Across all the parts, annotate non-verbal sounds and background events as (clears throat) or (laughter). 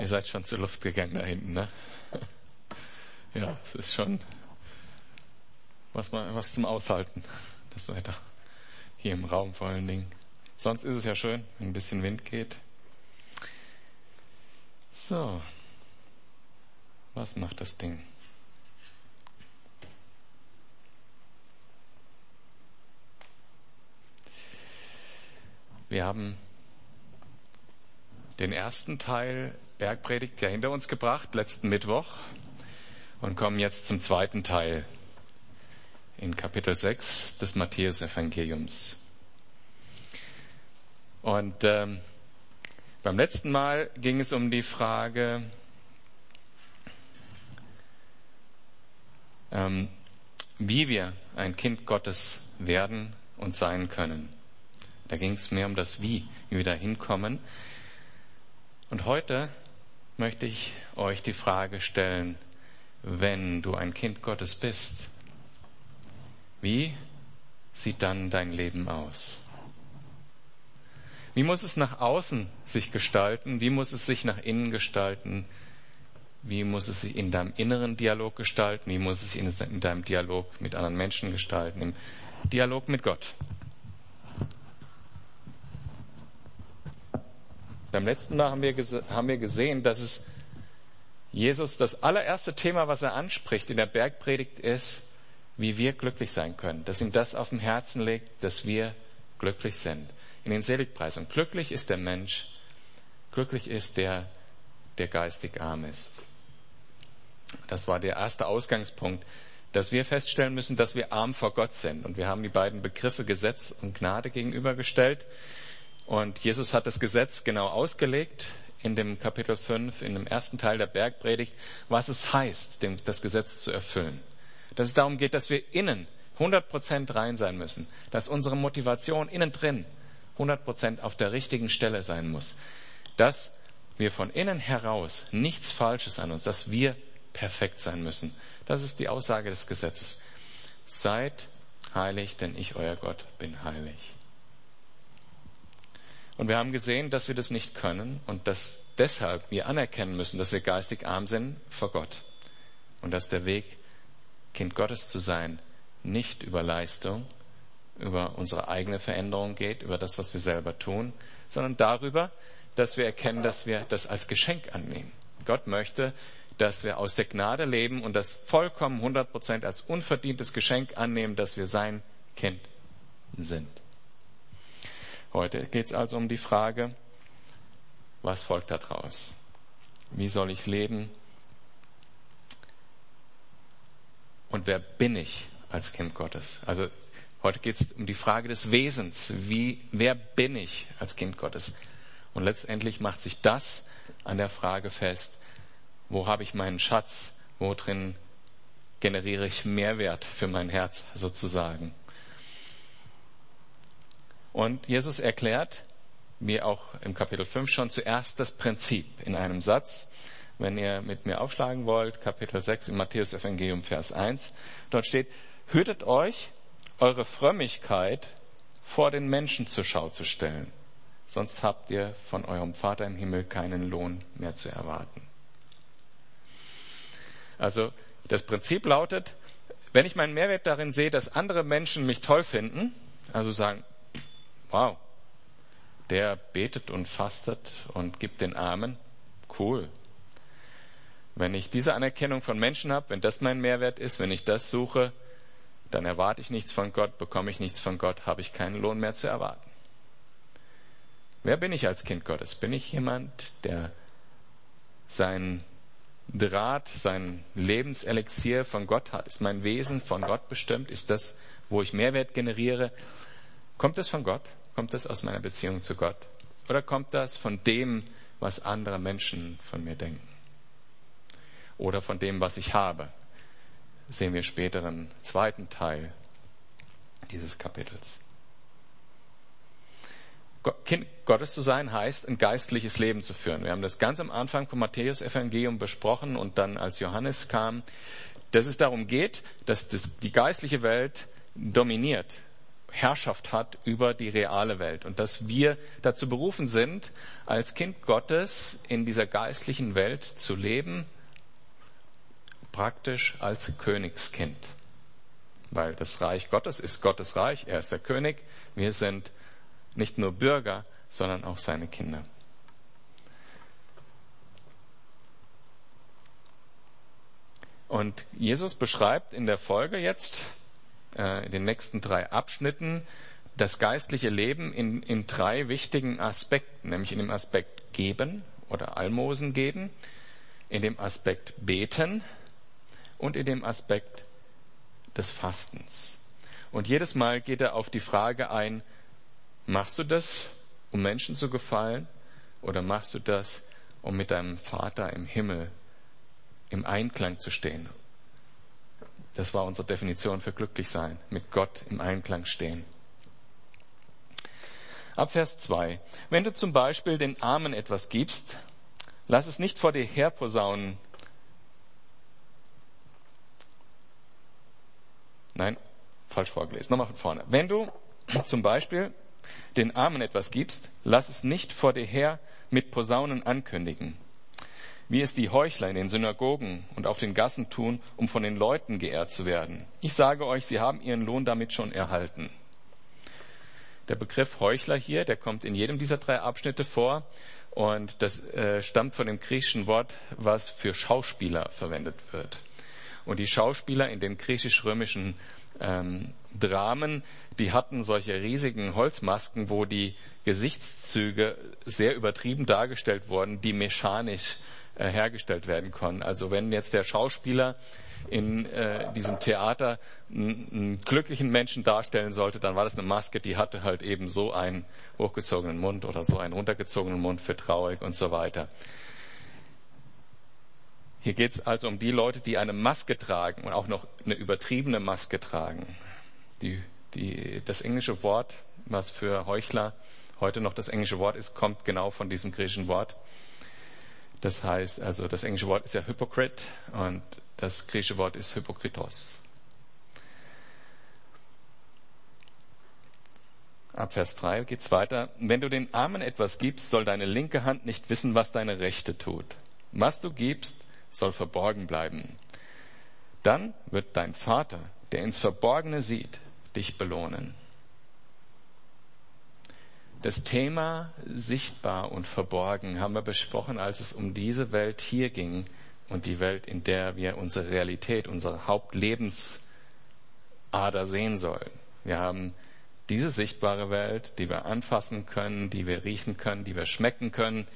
Ihr seid schon zur Luft gegangen da hinten, ne? (laughs) Ja, es ist schon was, mal, was zum Aushalten, das Wetter. Hier im Raum vor allen Dingen. Sonst ist es ja schön, wenn ein bisschen Wind geht. So. Was macht das Ding? Wir haben den ersten Teil Bergpredigt ja hinter uns gebracht, letzten Mittwoch, und kommen jetzt zum zweiten Teil in Kapitel 6 des Matthäus-Evangeliums. Und ähm, beim letzten Mal ging es um die Frage, ähm, wie wir ein Kind Gottes werden und sein können. Da ging es mehr um das Wie, wie wir da hinkommen. Und heute möchte ich euch die Frage stellen, wenn du ein Kind Gottes bist, wie sieht dann dein Leben aus? Wie muss es nach außen sich gestalten? Wie muss es sich nach innen gestalten? Wie muss es sich in deinem inneren Dialog gestalten? Wie muss es sich in deinem Dialog mit anderen Menschen gestalten? Im Dialog mit Gott. Beim letzten Mal haben wir, haben wir gesehen, dass es Jesus das allererste Thema, was er anspricht in der Bergpredigt ist, wie wir glücklich sein können. Dass ihm das auf dem Herzen liegt, dass wir glücklich sind. In den Seligpreisungen. Glücklich ist der Mensch. Glücklich ist der, der geistig arm ist. Das war der erste Ausgangspunkt, dass wir feststellen müssen, dass wir arm vor Gott sind. Und wir haben die beiden Begriffe Gesetz und Gnade gegenübergestellt. Und Jesus hat das Gesetz genau ausgelegt in dem Kapitel 5, in dem ersten Teil der Bergpredigt, was es heißt, das Gesetz zu erfüllen. Dass es darum geht, dass wir innen 100% rein sein müssen, dass unsere Motivation innen drin 100% auf der richtigen Stelle sein muss, dass wir von innen heraus nichts Falsches an uns, dass wir perfekt sein müssen. Das ist die Aussage des Gesetzes. Seid heilig, denn ich, euer Gott, bin heilig. Und wir haben gesehen, dass wir das nicht können und dass deshalb wir anerkennen müssen, dass wir geistig arm sind vor Gott. Und dass der Weg, Kind Gottes zu sein, nicht über Leistung, über unsere eigene Veränderung geht, über das, was wir selber tun, sondern darüber, dass wir erkennen, dass wir das als Geschenk annehmen. Gott möchte, dass wir aus der Gnade leben und das vollkommen 100 Prozent als unverdientes Geschenk annehmen, dass wir sein Kind sind. Heute geht es also um die Frage, was folgt daraus? Wie soll ich leben? Und wer bin ich als Kind Gottes? Also heute geht es um die Frage des Wesens. Wie, wer bin ich als Kind Gottes? Und letztendlich macht sich das an der Frage fest, wo habe ich meinen Schatz? Wo drin generiere ich Mehrwert für mein Herz sozusagen? Und Jesus erklärt, wie auch im Kapitel 5 schon, zuerst das Prinzip in einem Satz. Wenn ihr mit mir aufschlagen wollt, Kapitel 6 im Matthäus Evangelium, Vers 1, dort steht, hütet euch, eure Frömmigkeit vor den Menschen zur Schau zu stellen. Sonst habt ihr von eurem Vater im Himmel keinen Lohn mehr zu erwarten. Also das Prinzip lautet, wenn ich meinen Mehrwert darin sehe, dass andere Menschen mich toll finden, also sagen, wow, der betet und fastet und gibt den Armen, cool. Wenn ich diese Anerkennung von Menschen habe, wenn das mein Mehrwert ist, wenn ich das suche, dann erwarte ich nichts von Gott, bekomme ich nichts von Gott, habe ich keinen Lohn mehr zu erwarten. Wer bin ich als Kind Gottes? Bin ich jemand, der sein Draht, sein Lebenselixier von Gott hat? Ist mein Wesen von Gott bestimmt? Ist das, wo ich Mehrwert generiere? Kommt es von Gott? Kommt das aus meiner Beziehung zu Gott? Oder kommt das von dem, was andere Menschen von mir denken? Oder von dem, was ich habe? Das sehen wir später im zweiten Teil dieses Kapitels. Kind Gottes zu sein heißt, ein geistliches Leben zu führen. Wir haben das ganz am Anfang vom Matthäus Evangelium besprochen und dann als Johannes kam, dass es darum geht, dass das, die geistliche Welt dominiert Herrschaft hat über die reale Welt und dass wir dazu berufen sind, als Kind Gottes in dieser geistlichen Welt zu leben, praktisch als Königskind. Weil das Reich Gottes ist Gottes Reich, er ist der König, wir sind nicht nur Bürger, sondern auch seine Kinder. Und Jesus beschreibt in der Folge jetzt, äh, in den nächsten drei Abschnitten, das geistliche Leben in, in drei wichtigen Aspekten, nämlich in dem Aspekt geben oder Almosen geben, in dem Aspekt beten und in dem Aspekt des Fastens. Und jedes Mal geht er auf die Frage ein, machst du das, um Menschen zu gefallen, oder machst du das, um mit deinem Vater im Himmel im Einklang zu stehen. Das war unsere Definition für glücklich sein, mit Gott im Einklang stehen. Ab Vers 2. Wenn du zum Beispiel den Armen etwas gibst, lass es nicht vor dir herposaunen. Nein, falsch vorgelesen. Nochmal von vorne. Wenn du zum Beispiel den Armen etwas gibst, lass es nicht vor dir her mit Posaunen ankündigen wie es die Heuchler in den Synagogen und auf den Gassen tun, um von den Leuten geehrt zu werden. Ich sage euch, sie haben ihren Lohn damit schon erhalten. Der Begriff Heuchler hier, der kommt in jedem dieser drei Abschnitte vor und das äh, stammt von dem griechischen Wort, was für Schauspieler verwendet wird. Und die Schauspieler in den griechisch-römischen ähm, Dramen, die hatten solche riesigen Holzmasken, wo die Gesichtszüge sehr übertrieben dargestellt wurden, die mechanisch äh, hergestellt werden können. Also wenn jetzt der Schauspieler in äh, diesem Theater einen, glücklichen Menschen darstellen sollte, dann war das eine Maske, die hatte halt eben so einen hochgezogenen Mund oder so einen runtergezogenen Mund für traurig und so weiter. Hier geht es also um die Leute, die eine Maske tragen und auch noch eine übertriebene Maske tragen. Die, die, das englische Wort, was für Heuchler heute noch das englische Wort ist, kommt genau von diesem griechischen Wort. Das heißt, also das englische Wort ist ja Hypocrite und das griechische Wort ist Hypokritos. Ab Vers 3 geht's weiter. Wenn du den Armen etwas gibst, soll deine linke Hand nicht wissen, was deine rechte tut. Was du gibst, soll verborgen bleiben. Dann wird dein Vater, der ins Verborgene sieht, dich belohnen. Das Thema sichtbar und verborgen haben wir besprochen, als es um diese Welt hier ging und die Welt, in der wir unsere Realität, unsere Hauptlebensader sehen sollen. Wir haben diese sichtbare Welt, die wir anfassen können, die wir riechen können, die wir schmecken können,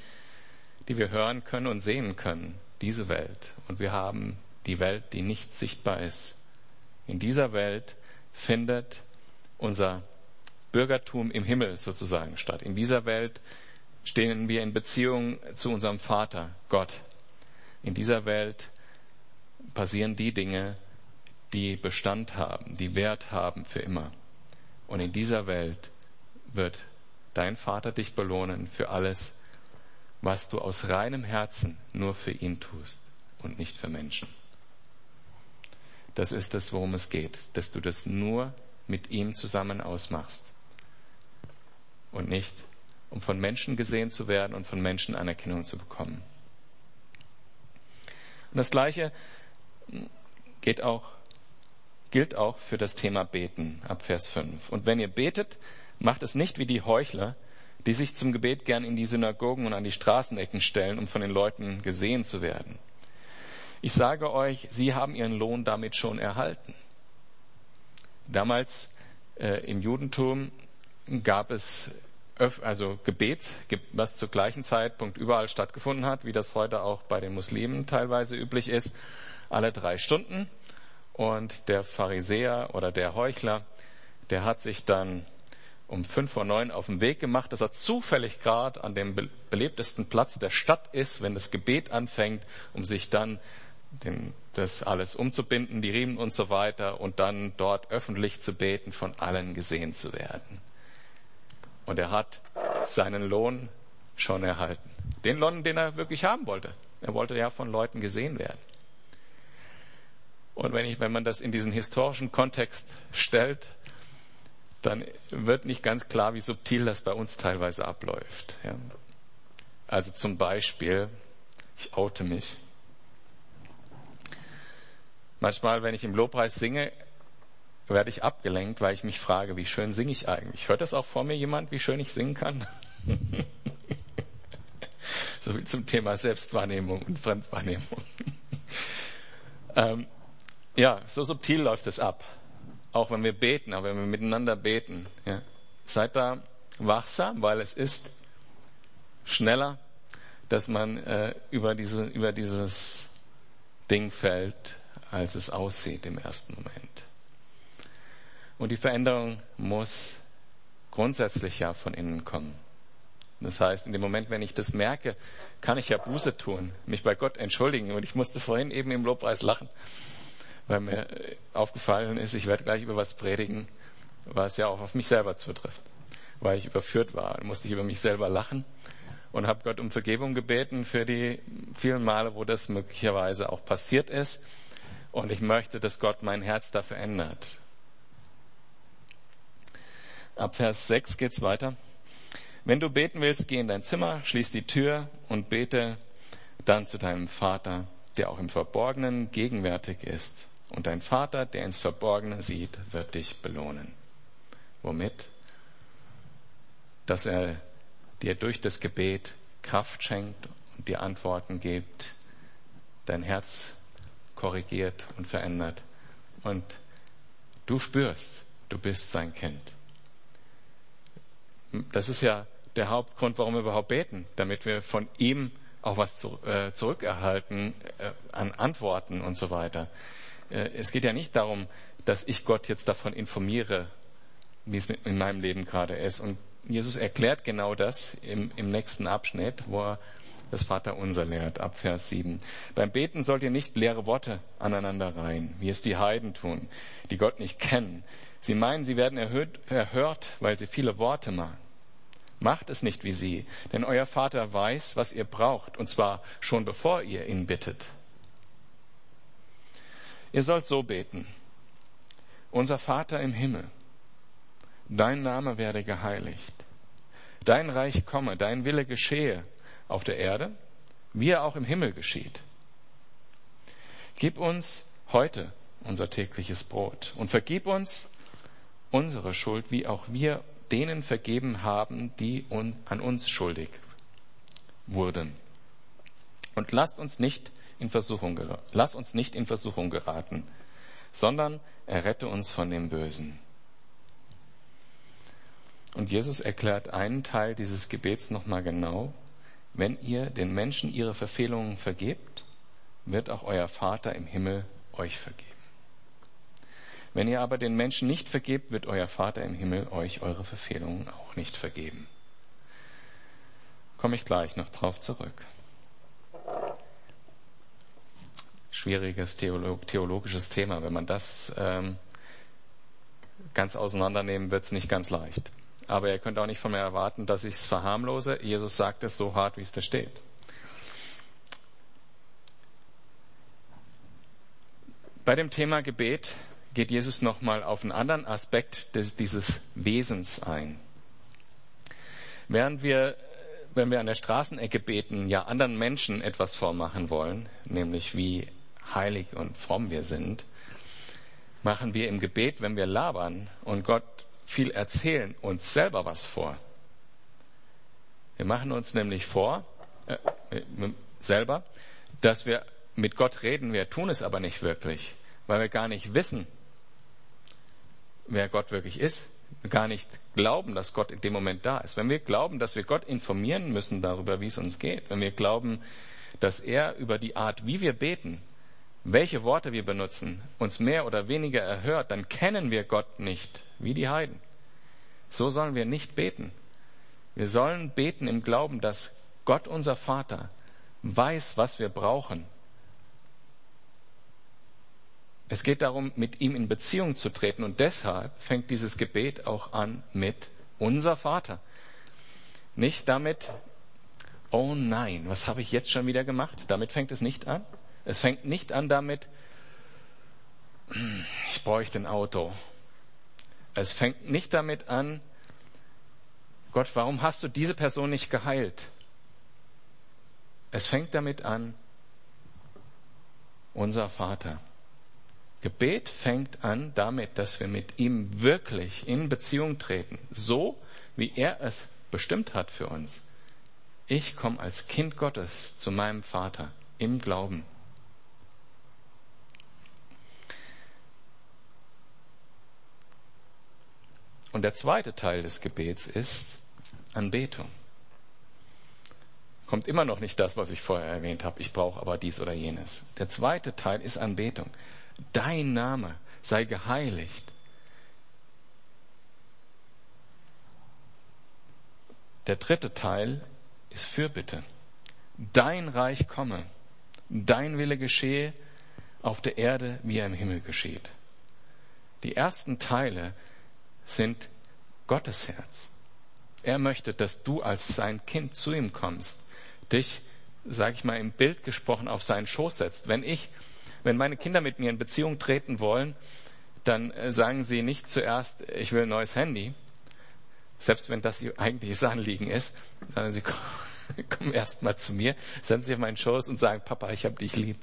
die wir hören können und sehen können. Diese Welt. Und wir haben die Welt, die nicht sichtbar ist. In dieser Welt findet unser Bürgertum im Himmel sozusagen statt. In dieser Welt stehen wir in Beziehung zu unserem Vater, Gott. In dieser Welt passieren die Dinge, die Bestand haben, die Wert haben für immer. Und in dieser Welt wird dein Vater dich belohnen für alles, was du aus reinem Herzen nur für ihn tust und nicht für Menschen. Das ist es, worum es geht, dass du das nur mit ihm zusammen ausmachst und nicht um von Menschen gesehen zu werden und von Menschen Anerkennung zu bekommen. Und das Gleiche geht auch, gilt auch für das Thema Beten ab Vers 5. Und wenn ihr betet, macht es nicht wie die Heuchler, die sich zum Gebet gern in die Synagogen und an die Straßenecken stellen, um von den Leuten gesehen zu werden. Ich sage euch, sie haben ihren Lohn damit schon erhalten. Damals äh, im Judentum gab es also Gebet, was zur gleichen Zeitpunkt überall stattgefunden hat, wie das heute auch bei den Muslimen teilweise üblich ist, alle drei Stunden. Und der Pharisäer oder der Heuchler, der hat sich dann um fünf vor neun auf den Weg gemacht, dass er zufällig gerade an dem belebtesten Platz der Stadt ist, wenn das Gebet anfängt, um sich dann den, das alles umzubinden, die Riemen und so weiter, und dann dort öffentlich zu beten, von allen gesehen zu werden. Und er hat seinen Lohn schon erhalten. Den Lohn, den er wirklich haben wollte. Er wollte ja von Leuten gesehen werden. Und wenn, ich, wenn man das in diesen historischen Kontext stellt, dann wird nicht ganz klar, wie subtil das bei uns teilweise abläuft. Ja. Also zum Beispiel, ich oute mich. Manchmal, wenn ich im Lobpreis singe, werde ich abgelenkt, weil ich mich frage, wie schön singe ich eigentlich? Hört das auch vor mir jemand, wie schön ich singen kann? (laughs) so viel zum Thema Selbstwahrnehmung und Fremdwahrnehmung. (laughs) ähm, ja, so subtil läuft es ab. Auch wenn wir beten, auch wenn wir miteinander beten. Ja. Seid da wachsam, weil es ist schneller, dass man äh, über, diese, über dieses Ding fällt, als es aussieht im ersten Moment. Und die Veränderung muss grundsätzlich ja von innen kommen. Das heißt, in dem Moment, wenn ich das merke, kann ich ja Buße tun, mich bei Gott entschuldigen. Und ich musste vorhin eben im Lobpreis lachen, weil mir aufgefallen ist, ich werde gleich über was predigen, was ja auch auf mich selber zutrifft. Weil ich überführt war, musste ich über mich selber lachen und habe Gott um Vergebung gebeten für die vielen Male, wo das möglicherweise auch passiert ist. Und ich möchte, dass Gott mein Herz da verändert. Ab Vers 6 geht's weiter. Wenn du beten willst, geh in dein Zimmer, schließ die Tür und bete dann zu deinem Vater, der auch im Verborgenen gegenwärtig ist. Und dein Vater, der ins Verborgene sieht, wird dich belohnen. Womit? Dass er dir durch das Gebet Kraft schenkt und dir Antworten gibt, dein Herz korrigiert und verändert und du spürst, du bist sein Kind. Das ist ja der Hauptgrund, warum wir überhaupt beten, damit wir von ihm auch was zu, äh, zurückerhalten äh, an Antworten und so weiter. Äh, es geht ja nicht darum, dass ich Gott jetzt davon informiere, wie es in meinem Leben gerade ist. Und Jesus erklärt genau das im, im nächsten Abschnitt, wo er das Vaterunser lehrt, ab Vers 7. Beim Beten sollt ihr nicht leere Worte aneinander reihen, wie es die Heiden tun, die Gott nicht kennen. Sie meinen, sie werden erhört, erhört weil sie viele Worte machen. Macht es nicht wie sie, denn euer Vater weiß, was ihr braucht, und zwar schon bevor ihr ihn bittet. Ihr sollt so beten. Unser Vater im Himmel, dein Name werde geheiligt. Dein Reich komme, dein Wille geschehe auf der Erde, wie er auch im Himmel geschieht. Gib uns heute unser tägliches Brot und vergib uns unsere Schuld, wie auch wir denen vergeben haben, die an uns schuldig wurden. Und lasst uns nicht in Versuchung, lass uns nicht in Versuchung geraten, sondern errette uns von dem Bösen. Und Jesus erklärt einen Teil dieses Gebets nochmal genau. Wenn ihr den Menschen ihre Verfehlungen vergebt, wird auch euer Vater im Himmel euch vergeben. Wenn ihr aber den Menschen nicht vergebt, wird euer Vater im Himmel euch eure Verfehlungen auch nicht vergeben. Komme ich gleich noch drauf zurück. Schwieriges Theolog theologisches Thema. Wenn man das ähm, ganz auseinandernehmen, wird es nicht ganz leicht. Aber ihr könnt auch nicht von mir erwarten, dass ich es verharmlose. Jesus sagt es so hart, wie es da steht. Bei dem Thema Gebet geht Jesus nochmal auf einen anderen Aspekt des, dieses Wesens ein. Während wir, wenn wir an der Straßenecke beten, ja anderen Menschen etwas vormachen wollen, nämlich wie heilig und fromm wir sind, machen wir im Gebet, wenn wir labern und Gott viel erzählen, uns selber was vor. Wir machen uns nämlich vor, äh, selber, dass wir mit Gott reden, wir tun es aber nicht wirklich, weil wir gar nicht wissen, wer Gott wirklich ist, gar nicht glauben, dass Gott in dem Moment da ist. Wenn wir glauben, dass wir Gott informieren müssen darüber, wie es uns geht, wenn wir glauben, dass er über die Art, wie wir beten, welche Worte wir benutzen, uns mehr oder weniger erhört, dann kennen wir Gott nicht, wie die Heiden. So sollen wir nicht beten. Wir sollen beten im Glauben, dass Gott unser Vater weiß, was wir brauchen es geht darum, mit ihm in Beziehung zu treten. Und deshalb fängt dieses Gebet auch an mit unser Vater. Nicht damit, oh nein, was habe ich jetzt schon wieder gemacht? Damit fängt es nicht an. Es fängt nicht an damit, ich bräuchte ein Auto. Es fängt nicht damit an, Gott, warum hast du diese Person nicht geheilt? Es fängt damit an, unser Vater. Gebet fängt an damit, dass wir mit ihm wirklich in Beziehung treten, so wie er es bestimmt hat für uns. Ich komme als Kind Gottes zu meinem Vater im Glauben. Und der zweite Teil des Gebets ist Anbetung. Kommt immer noch nicht das, was ich vorher erwähnt habe. Ich brauche aber dies oder jenes. Der zweite Teil ist Anbetung. Dein Name sei geheiligt. Der dritte Teil ist Fürbitte. Dein Reich komme, dein Wille geschehe auf der Erde, wie er im Himmel geschieht. Die ersten Teile sind Gottes Herz. Er möchte, dass du als sein Kind zu ihm kommst, dich, sag ich mal, im Bild gesprochen auf seinen Schoß setzt. Wenn ich, wenn meine Kinder mit mir in Beziehung treten wollen, dann äh, sagen sie nicht zuerst, ich will ein neues Handy, selbst wenn das ihr eigentliches Anliegen ist, sondern sie (laughs) kommen erst mal zu mir, setzen sich auf meinen Schoß und sagen, Papa, ich hab dich lieb.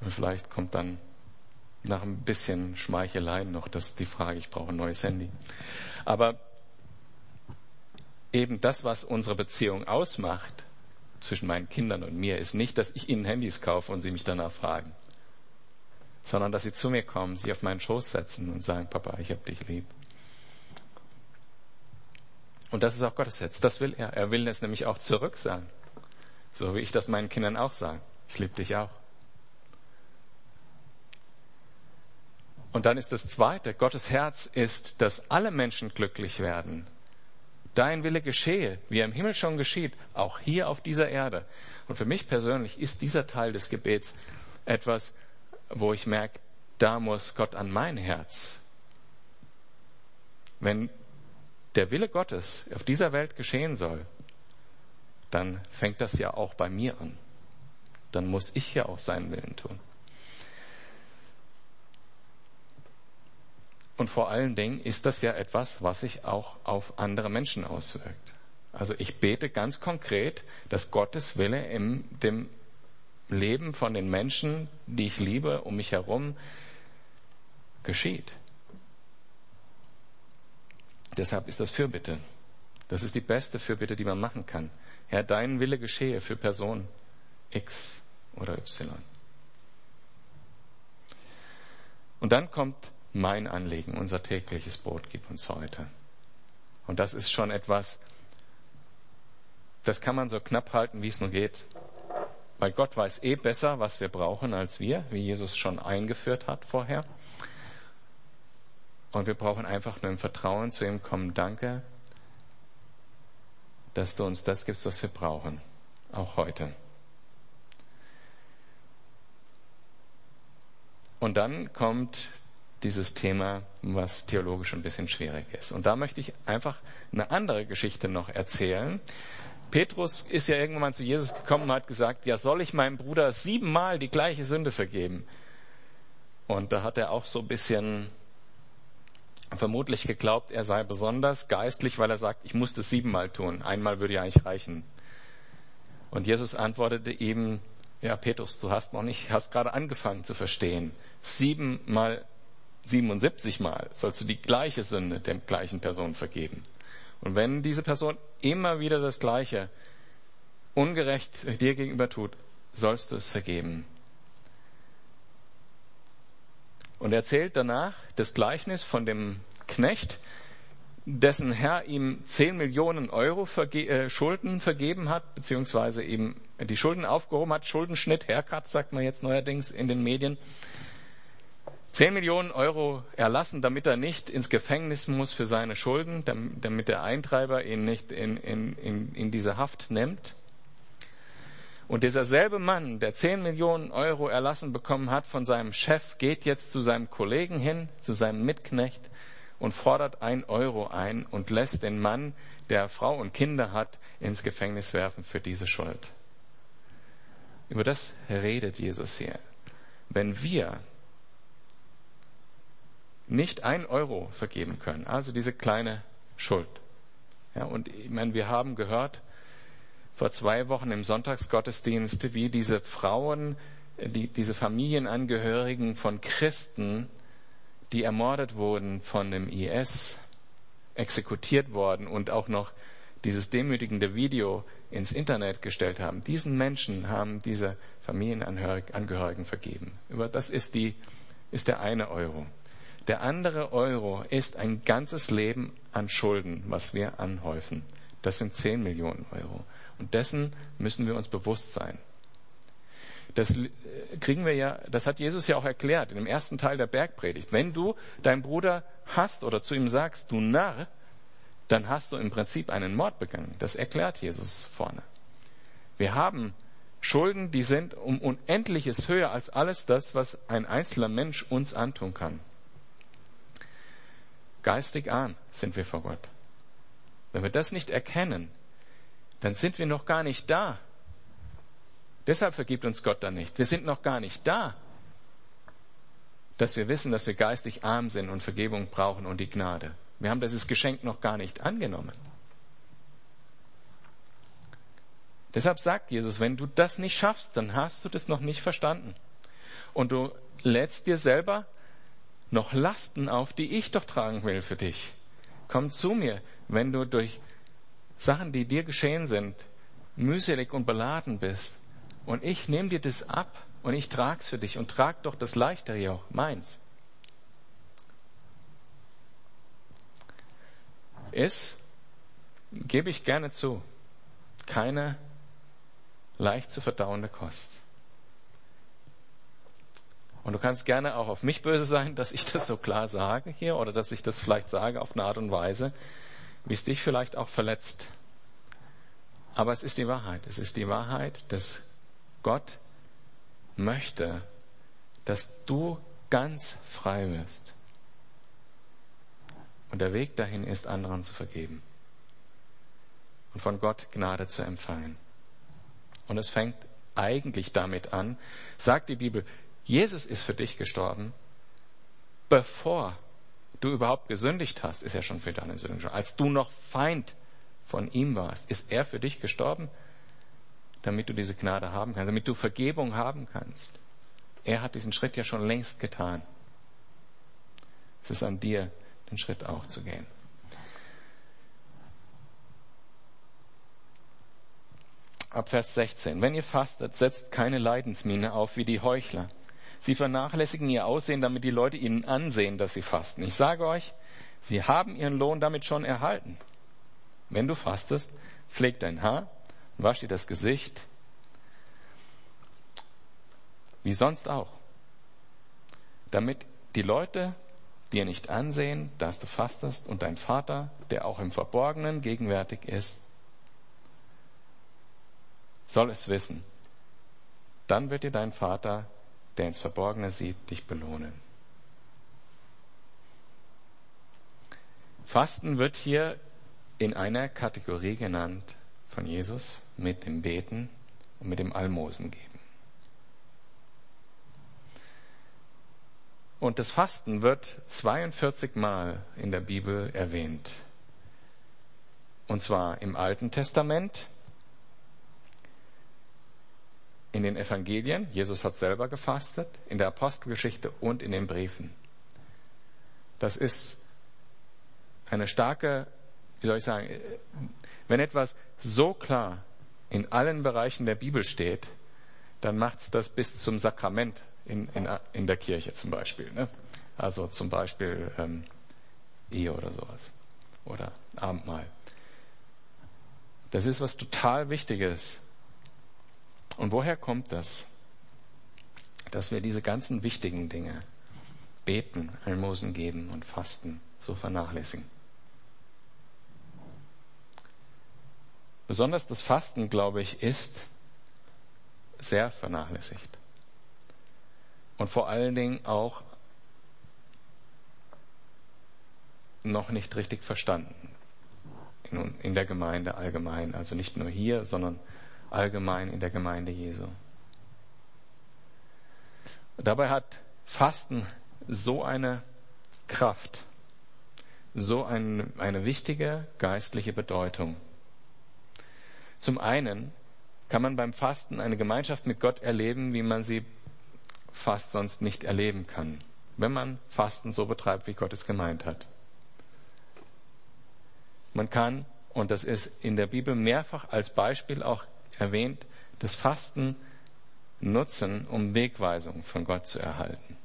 Und vielleicht kommt dann nach ein bisschen Schmeicheleien noch das die Frage, ich brauche ein neues Handy. Aber eben das, was unsere Beziehung ausmacht zwischen meinen Kindern und mir, ist nicht, dass ich ihnen Handys kaufe und sie mich danach fragen, sondern dass sie zu mir kommen, sich auf meinen Schoß setzen und sagen, Papa, ich hab dich lieb. Und das ist auch Gottes Herz. Das will er. Er will es nämlich auch zurück sagen. So wie ich das meinen Kindern auch sage. Ich liebe dich auch. Und dann ist das Zweite, Gottes Herz ist, dass alle Menschen glücklich werden. Dein Wille geschehe, wie er im Himmel schon geschieht, auch hier auf dieser Erde. Und für mich persönlich ist dieser Teil des Gebets etwas, wo ich merke, da muss Gott an mein Herz. Wenn der Wille Gottes auf dieser Welt geschehen soll, dann fängt das ja auch bei mir an. Dann muss ich ja auch seinen Willen tun. Und vor allen Dingen ist das ja etwas, was sich auch auf andere Menschen auswirkt. Also ich bete ganz konkret, dass Gottes Wille in dem Leben von den Menschen, die ich liebe, um mich herum geschieht. Deshalb ist das Fürbitte. Das ist die beste Fürbitte, die man machen kann. Herr, dein Wille geschehe für Person X oder Y. Und dann kommt mein Anliegen, unser tägliches Brot gib uns heute. Und das ist schon etwas, das kann man so knapp halten, wie es nur geht. Weil Gott weiß eh besser, was wir brauchen als wir, wie Jesus schon eingeführt hat vorher. Und wir brauchen einfach nur im Vertrauen zu ihm kommen. Danke, dass du uns das gibst, was wir brauchen. Auch heute. Und dann kommt dieses Thema, was theologisch ein bisschen schwierig ist. Und da möchte ich einfach eine andere Geschichte noch erzählen. Petrus ist ja irgendwann zu Jesus gekommen und hat gesagt, ja, soll ich meinem Bruder siebenmal die gleiche Sünde vergeben? Und da hat er auch so ein bisschen vermutlich geglaubt, er sei besonders geistlich, weil er sagt, ich muss das siebenmal tun. Einmal würde ja eigentlich reichen. Und Jesus antwortete ihm, ja, Petrus, du hast noch nicht, hast gerade angefangen zu verstehen. Siebenmal, 77 Mal sollst du die gleiche Sünde der gleichen Person vergeben. Und wenn diese Person immer wieder das Gleiche ungerecht dir gegenüber tut, sollst du es vergeben. Und er erzählt danach das Gleichnis von dem Knecht, dessen Herr ihm 10 Millionen Euro verge äh, Schulden vergeben hat, beziehungsweise eben die Schulden aufgehoben hat. Schuldenschnitt, Haircut, sagt man jetzt neuerdings in den Medien. 10 Millionen Euro erlassen, damit er nicht ins Gefängnis muss für seine Schulden, damit der Eintreiber ihn nicht in, in, in, in diese Haft nimmt. Und dieser selbe Mann, der 10 Millionen Euro erlassen bekommen hat von seinem Chef, geht jetzt zu seinem Kollegen hin, zu seinem Mitknecht und fordert ein Euro ein und lässt den Mann, der Frau und Kinder hat, ins Gefängnis werfen für diese Schuld. Über das redet Jesus hier. Wenn wir nicht ein Euro vergeben können. Also diese kleine Schuld. Ja, und ich meine, wir haben gehört vor zwei Wochen im Sonntagsgottesdienst, wie diese Frauen, die, diese Familienangehörigen von Christen, die ermordet wurden von dem IS, exekutiert worden und auch noch dieses demütigende Video ins Internet gestellt haben. Diesen Menschen haben diese Familienangehörigen vergeben. Das ist, die, ist der eine Euro. Der andere Euro ist ein ganzes Leben an Schulden, was wir anhäufen. Das sind 10 Millionen Euro. Und dessen müssen wir uns bewusst sein. Das äh, kriegen wir ja, das hat Jesus ja auch erklärt in dem ersten Teil der Bergpredigt. Wenn du deinen Bruder hast oder zu ihm sagst, du Narr, dann hast du im Prinzip einen Mord begangen. Das erklärt Jesus vorne. Wir haben Schulden, die sind um Unendliches höher als alles das, was ein einzelner Mensch uns antun kann. Geistig arm sind wir vor Gott. Wenn wir das nicht erkennen, dann sind wir noch gar nicht da. Deshalb vergibt uns Gott dann nicht. Wir sind noch gar nicht da, dass wir wissen, dass wir geistig arm sind und Vergebung brauchen und die Gnade. Wir haben dieses Geschenk noch gar nicht angenommen. Deshalb sagt Jesus, wenn du das nicht schaffst, dann hast du das noch nicht verstanden. Und du lädst dir selber noch Lasten auf, die ich doch tragen will für dich. Komm zu mir, wenn du durch Sachen, die dir geschehen sind, mühselig und beladen bist. Und ich nehme dir das ab und ich trag's für dich und trag doch das leichtere Joch, meins. Ist, gebe ich gerne zu, keine leicht zu verdauende Kost. Und du kannst gerne auch auf mich böse sein, (laughs) dass ich das so klar sage hier oder dass ich das vielleicht sage auf eine Art und Weise, wie es dich vielleicht auch verletzt. Aber es ist die Wahrheit. Es ist die Wahrheit, dass Gott möchte, dass du ganz frei wirst. Und der Weg dahin ist, anderen zu vergeben. Und von Gott Gnade zu empfangen. Und es fängt eigentlich damit an, sagt die Bibel, Jesus ist für dich gestorben, bevor du überhaupt gesündigt hast, ist er schon für deine Sünde gestorben. Als du noch Feind von ihm warst, ist er für dich gestorben, damit du diese Gnade haben kannst, damit du Vergebung haben kannst. Er hat diesen Schritt ja schon längst getan. Es ist an dir, den Schritt auch zu gehen. Ab Vers 16. Wenn ihr fastet, setzt keine Leidensmiene auf wie die Heuchler Sie vernachlässigen ihr Aussehen, damit die Leute ihnen ansehen, dass sie fasten. Ich sage euch, sie haben ihren Lohn damit schon erhalten. Wenn du fastest, pfleg dein Haar, wasch dir das Gesicht, wie sonst auch, damit die Leute dir nicht ansehen, dass du fastest und dein Vater, der auch im Verborgenen gegenwärtig ist, soll es wissen. Dann wird dir dein Vater der ins Verborgene sieht, dich belohnen. Fasten wird hier in einer Kategorie genannt von Jesus mit dem Beten und mit dem Almosen geben. Und das Fasten wird 42 Mal in der Bibel erwähnt. Und zwar im Alten Testament, in den Evangelien, Jesus hat selber gefastet, in der Apostelgeschichte und in den Briefen. Das ist eine starke, wie soll ich sagen, wenn etwas so klar in allen Bereichen der Bibel steht, dann macht's das bis zum Sakrament in, in, in der Kirche zum Beispiel. Ne? Also zum Beispiel ähm, Ehe oder sowas. Oder Abendmahl. Das ist was total Wichtiges und woher kommt das? Dass wir diese ganzen wichtigen Dinge, beten, Almosen geben und fasten, so vernachlässigen. Besonders das Fasten, glaube ich, ist sehr vernachlässigt. Und vor allen Dingen auch noch nicht richtig verstanden in, der Gemeinde allgemein. Also nicht nur hier, sondern allgemein in der Gemeinde Jesu. Dabei hat Fasten so eine Kraft, so ein, eine wichtige geistliche Bedeutung. Zum einen kann man beim Fasten eine Gemeinschaft mit Gott erleben, wie man sie fast sonst nicht erleben kann, wenn man Fasten so betreibt, wie Gott es gemeint hat. Man kann, und das ist in der Bibel mehrfach als Beispiel auch erwähnt, das Fasten nutzen, um Wegweisung von Gott zu erhalten.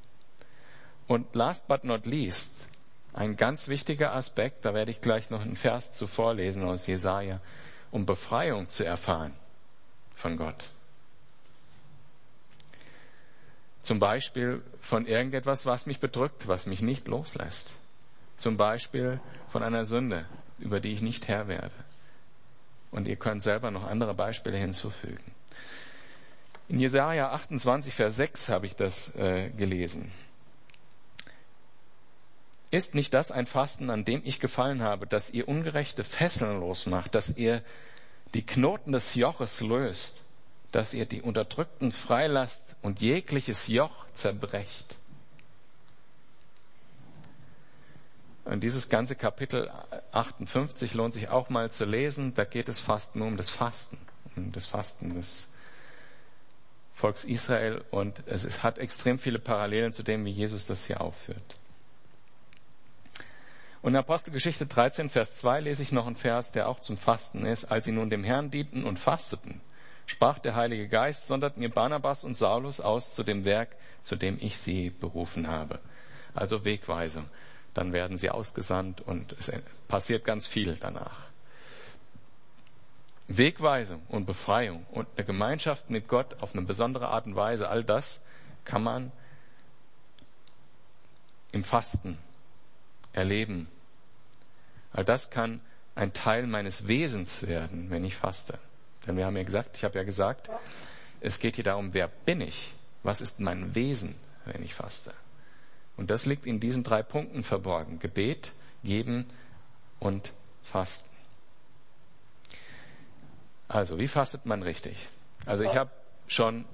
Und last but not least, ein ganz wichtiger Aspekt, da werde ich gleich noch einen Vers zu vorlesen aus Jesaja, um Befreiung zu erfahren von Gott. Zum Beispiel von irgendetwas, was mich bedrückt, was mich nicht loslässt. Zum Beispiel von einer Sünde, über die ich nicht Herr werde. Und ihr könnt selber noch andere Beispiele hinzufügen. In Jesaja 28, Vers 6 habe ich das äh, gelesen. Ist nicht das ein Fasten, an dem ich gefallen habe, dass ihr ungerechte Fesseln losmacht, dass ihr die Knoten des Joches löst, dass ihr die Unterdrückten freilasst und jegliches Joch zerbrecht? Und dieses ganze Kapitel 58 lohnt sich auch mal zu lesen. Da geht es fast nur um das Fasten, um das Fasten des Volks Israel. Und es ist, hat extrem viele Parallelen zu dem, wie Jesus das hier aufführt. Und in Apostelgeschichte 13, Vers 2 lese ich noch einen Vers, der auch zum Fasten ist. Als sie nun dem Herrn dienten und fasteten, sprach der Heilige Geist, sondert mir Barnabas und Saulus aus zu dem Werk, zu dem ich sie berufen habe. Also Wegweisung dann werden sie ausgesandt und es passiert ganz viel danach. Wegweisung und Befreiung und eine Gemeinschaft mit Gott auf eine besondere Art und Weise, all das kann man im Fasten erleben. All das kann ein Teil meines Wesens werden, wenn ich faste. Denn wir haben ja gesagt, ich habe ja gesagt, es geht hier darum, wer bin ich? Was ist mein Wesen, wenn ich faste? Und das liegt in diesen drei Punkten verborgen. Gebet, Geben und Fasten. Also, wie fastet man richtig? Also ich habe schon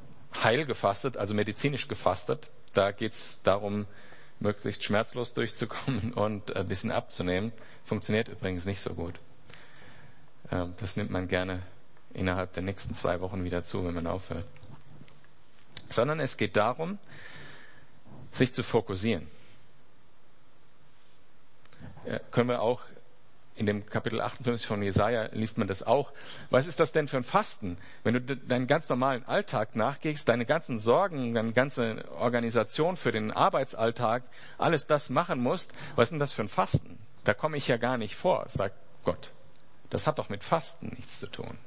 heil gefastet, also medizinisch gefastet. Da geht es darum, möglichst schmerzlos durchzukommen (laughs) und ein bisschen abzunehmen. Funktioniert übrigens nicht so gut. Ähm, das nimmt man gerne innerhalb der nächsten zwei Wochen wieder zu, wenn man aufhört. Sondern es geht darum, sich zu fokussieren. Ja, können wir auch in dem Kapitel 58 von Jesaja liest man das auch. Was ist das denn für ein Fasten? Wenn du deinen ganz normalen Alltag nachgehst, deine ganzen Sorgen, deine ganze Organisation für den Arbeitsalltag, alles das machen musst, was ist denn das für ein Fasten? Da komme ich ja gar nicht vor, sagt Gott. Das hat doch mit Fasten nichts zu tun.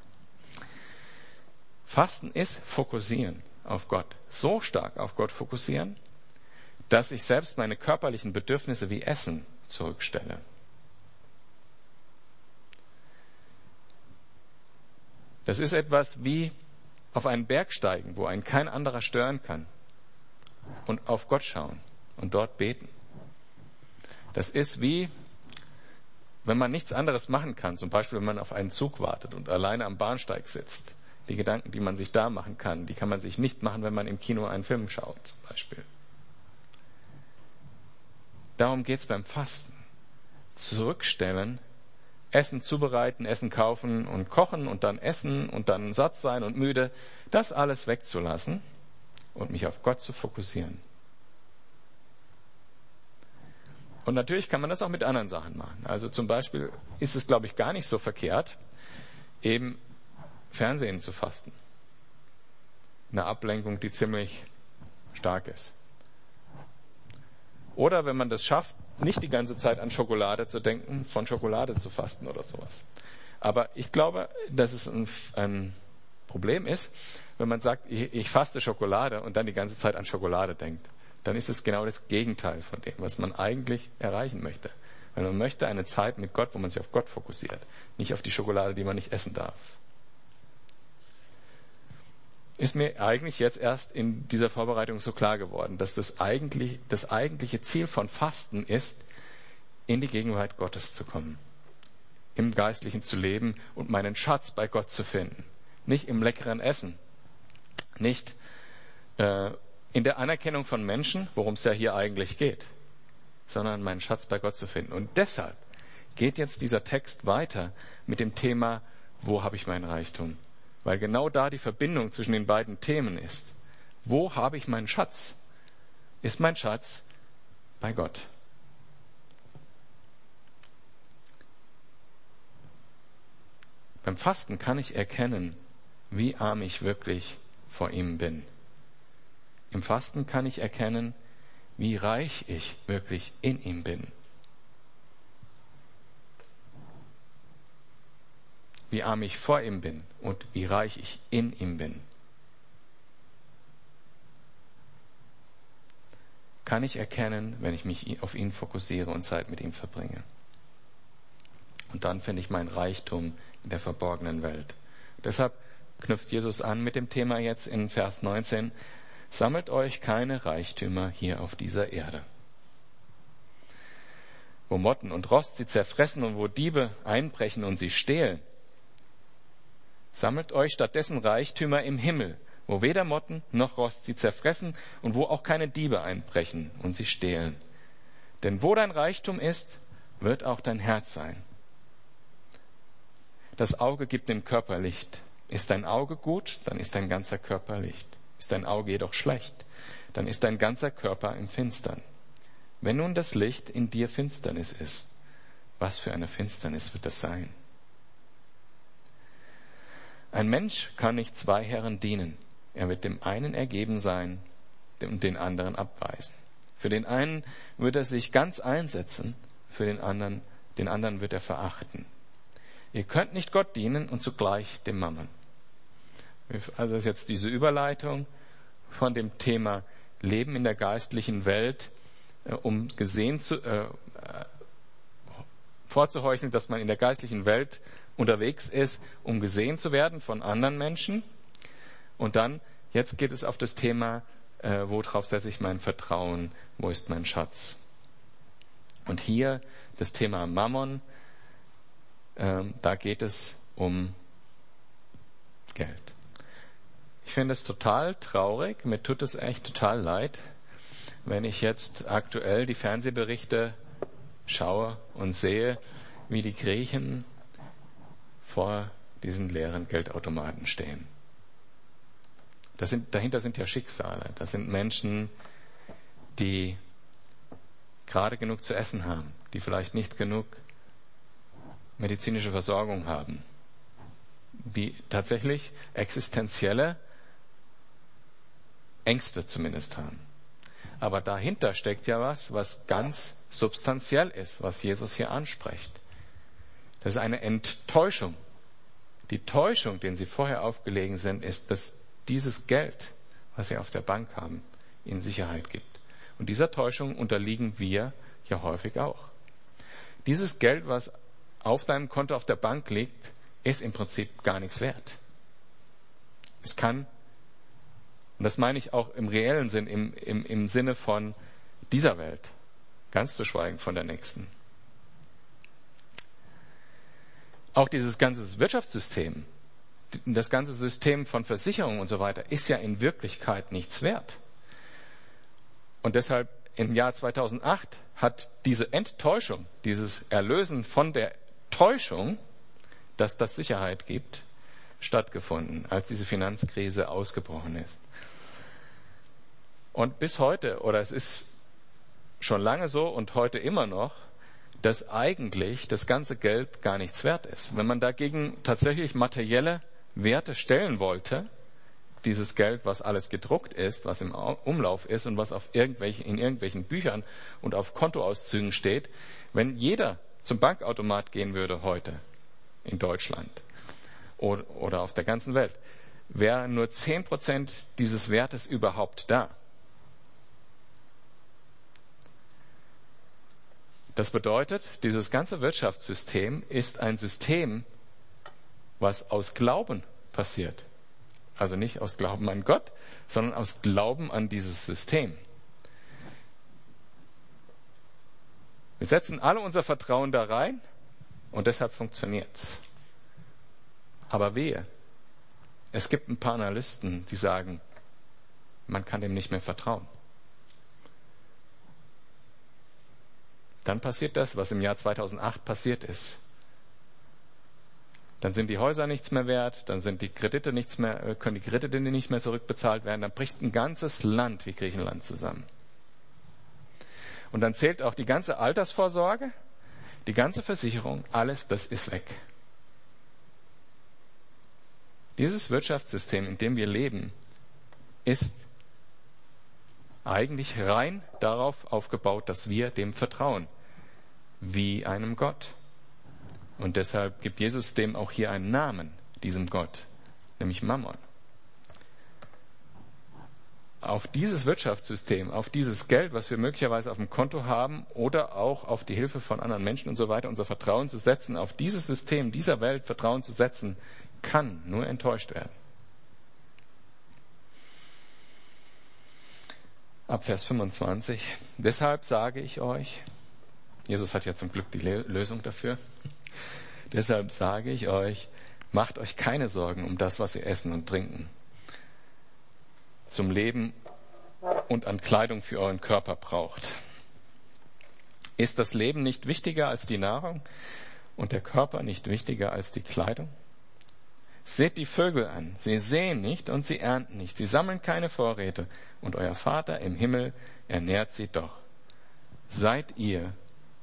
Fasten ist fokussieren auf Gott. So stark auf Gott fokussieren, dass ich selbst meine körperlichen Bedürfnisse wie Essen zurückstelle. Das ist etwas wie auf einen Berg steigen, wo einen kein anderer stören kann und auf Gott schauen und dort beten. Das ist wie, wenn man nichts anderes machen kann, zum Beispiel wenn man auf einen Zug wartet und alleine am Bahnsteig sitzt. Die Gedanken, die man sich da machen kann, die kann man sich nicht machen, wenn man im Kino einen Film schaut, zum Beispiel. Darum geht's beim Fasten. Zurückstellen, Essen zubereiten, Essen kaufen und kochen und dann essen und dann satt sein und müde, das alles wegzulassen und mich auf Gott zu fokussieren. Und natürlich kann man das auch mit anderen Sachen machen. Also zum Beispiel ist es, glaube ich, gar nicht so verkehrt, eben Fernsehen zu fasten. Eine Ablenkung, die ziemlich stark ist. Oder wenn man das schafft, nicht die ganze Zeit an Schokolade zu denken, von Schokolade zu fasten oder sowas. Aber ich glaube, dass es ein, ein Problem ist, wenn man sagt, ich, ich faste Schokolade und dann die ganze Zeit an Schokolade denkt. Dann ist es genau das Gegenteil von dem, was man eigentlich erreichen möchte. Weil man möchte eine Zeit mit Gott, wo man sich auf Gott fokussiert, nicht auf die Schokolade, die man nicht essen darf ist mir eigentlich jetzt erst in dieser Vorbereitung so klar geworden, dass das, eigentlich, das eigentliche Ziel von Fasten ist, in die Gegenwart Gottes zu kommen, im Geistlichen zu leben und meinen Schatz bei Gott zu finden. Nicht im leckeren Essen, nicht äh, in der Anerkennung von Menschen, worum es ja hier eigentlich geht, sondern meinen Schatz bei Gott zu finden. Und deshalb geht jetzt dieser Text weiter mit dem Thema, wo habe ich meinen Reichtum? Weil genau da die Verbindung zwischen den beiden Themen ist. Wo habe ich meinen Schatz? Ist mein Schatz bei Gott? Beim Fasten kann ich erkennen, wie arm ich wirklich vor ihm bin. Im Fasten kann ich erkennen, wie reich ich wirklich in ihm bin. Wie arm ich vor ihm bin und wie reich ich in ihm bin. Kann ich erkennen, wenn ich mich auf ihn fokussiere und Zeit mit ihm verbringe. Und dann finde ich mein Reichtum in der verborgenen Welt. Deshalb knüpft Jesus an mit dem Thema jetzt in Vers 19. Sammelt euch keine Reichtümer hier auf dieser Erde. Wo Motten und Rost sie zerfressen und wo Diebe einbrechen und sie stehlen. Sammelt euch stattdessen Reichtümer im Himmel, wo weder Motten noch Rost sie zerfressen und wo auch keine Diebe einbrechen und sie stehlen. Denn wo dein Reichtum ist, wird auch dein Herz sein. Das Auge gibt dem Körper Licht. Ist dein Auge gut, dann ist dein ganzer Körper Licht. Ist dein Auge jedoch schlecht, dann ist dein ganzer Körper im Finstern. Wenn nun das Licht in dir Finsternis ist, was für eine Finsternis wird das sein? Ein Mensch kann nicht zwei Herren dienen. Er wird dem einen ergeben sein und den anderen abweisen. Für den einen wird er sich ganz einsetzen, für den anderen, den anderen wird er verachten. Ihr könnt nicht Gott dienen und zugleich dem Mammon. Also ist jetzt diese Überleitung von dem Thema Leben in der geistlichen Welt, äh, um gesehen zu, äh, vorzuheucheln, dass man in der geistlichen Welt unterwegs ist, um gesehen zu werden von anderen Menschen. Und dann, jetzt geht es auf das Thema, äh, worauf setze ich mein Vertrauen, wo ist mein Schatz? Und hier das Thema Mammon, ähm, da geht es um Geld. Ich finde es total traurig, mir tut es echt total leid, wenn ich jetzt aktuell die Fernsehberichte schaue und sehe, wie die Griechen vor diesen leeren Geldautomaten stehen. Sind, dahinter sind ja Schicksale. Das sind Menschen, die gerade genug zu essen haben, die vielleicht nicht genug medizinische Versorgung haben, die tatsächlich existenzielle Ängste zumindest haben. Aber dahinter steckt ja was, was ganz substanziell ist, was Jesus hier anspricht. Das ist eine Enttäuschung. Die Täuschung, den sie vorher aufgelegen sind, ist, dass dieses Geld, was sie auf der Bank haben, ihnen Sicherheit gibt. Und dieser Täuschung unterliegen wir ja häufig auch. Dieses Geld, was auf deinem Konto auf der Bank liegt, ist im Prinzip gar nichts wert. Es kann, und das meine ich auch im reellen Sinn, im, im, im Sinne von dieser Welt, ganz zu schweigen von der nächsten. Auch dieses ganze Wirtschaftssystem, das ganze System von Versicherungen und so weiter ist ja in Wirklichkeit nichts wert. Und deshalb im Jahr 2008 hat diese Enttäuschung, dieses Erlösen von der Täuschung, dass das Sicherheit gibt, stattgefunden, als diese Finanzkrise ausgebrochen ist. Und bis heute, oder es ist schon lange so und heute immer noch, dass eigentlich das ganze Geld gar nichts wert ist. Wenn man dagegen tatsächlich materielle Werte stellen wollte, dieses Geld, was alles gedruckt ist, was im Umlauf ist und was auf irgendwelche, in irgendwelchen Büchern und auf Kontoauszügen steht, wenn jeder zum Bankautomat gehen würde heute in Deutschland oder auf der ganzen Welt, wäre nur zehn Prozent dieses Wertes überhaupt da. Das bedeutet, dieses ganze Wirtschaftssystem ist ein System, was aus Glauben passiert. Also nicht aus Glauben an Gott, sondern aus Glauben an dieses System. Wir setzen alle unser Vertrauen da rein und deshalb funktioniert's. Aber wehe. Es gibt ein paar Analysten, die sagen, man kann dem nicht mehr vertrauen. Dann passiert das, was im Jahr 2008 passiert ist. Dann sind die Häuser nichts mehr wert, dann sind die Kredite nichts mehr, äh, können die Kredite nicht mehr zurückbezahlt werden, dann bricht ein ganzes Land wie Griechenland zusammen. Und dann zählt auch die ganze Altersvorsorge, die ganze Versicherung, alles, das ist weg. Dieses Wirtschaftssystem, in dem wir leben, ist eigentlich rein darauf aufgebaut, dass wir dem vertrauen, wie einem Gott. Und deshalb gibt Jesus dem auch hier einen Namen, diesem Gott, nämlich Mammon. Auf dieses Wirtschaftssystem, auf dieses Geld, was wir möglicherweise auf dem Konto haben oder auch auf die Hilfe von anderen Menschen und so weiter, unser Vertrauen zu setzen, auf dieses System dieser Welt Vertrauen zu setzen, kann nur enttäuscht werden. Ab Vers 25. Deshalb sage ich euch, Jesus hat ja zum Glück die Lösung dafür. Deshalb sage ich euch, macht euch keine Sorgen um das, was ihr essen und trinken. Zum Leben und an Kleidung für euren Körper braucht. Ist das Leben nicht wichtiger als die Nahrung und der Körper nicht wichtiger als die Kleidung? Seht die Vögel an. Sie sehen nicht und sie ernten nicht. Sie sammeln keine Vorräte. Und euer Vater im Himmel ernährt sie doch. Seid ihr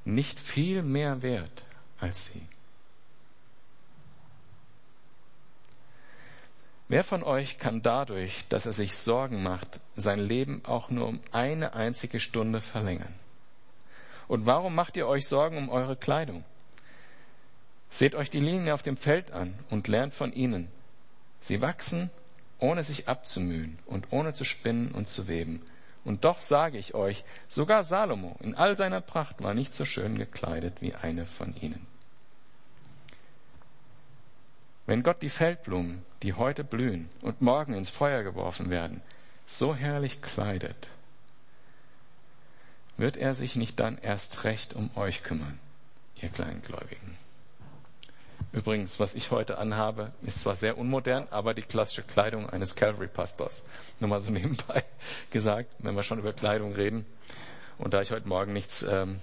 nicht viel mehr wert als sie? Wer von euch kann dadurch, dass er sich Sorgen macht, sein Leben auch nur um eine einzige Stunde verlängern? Und warum macht ihr euch Sorgen um eure Kleidung? Seht euch die Linien auf dem Feld an und lernt von ihnen. Sie wachsen, ohne sich abzumühen und ohne zu spinnen und zu weben. Und doch sage ich euch, sogar Salomo in all seiner Pracht war nicht so schön gekleidet wie eine von ihnen. Wenn Gott die Feldblumen, die heute blühen und morgen ins Feuer geworfen werden, so herrlich kleidet, wird er sich nicht dann erst recht um euch kümmern, ihr Kleingläubigen. Übrigens, was ich heute anhabe, ist zwar sehr unmodern, aber die klassische Kleidung eines Calvary-Pastors. Nur mal so (laughs) nebenbei gesagt, wenn wir schon über Kleidung reden. Und da ich heute Morgen nichts ähm,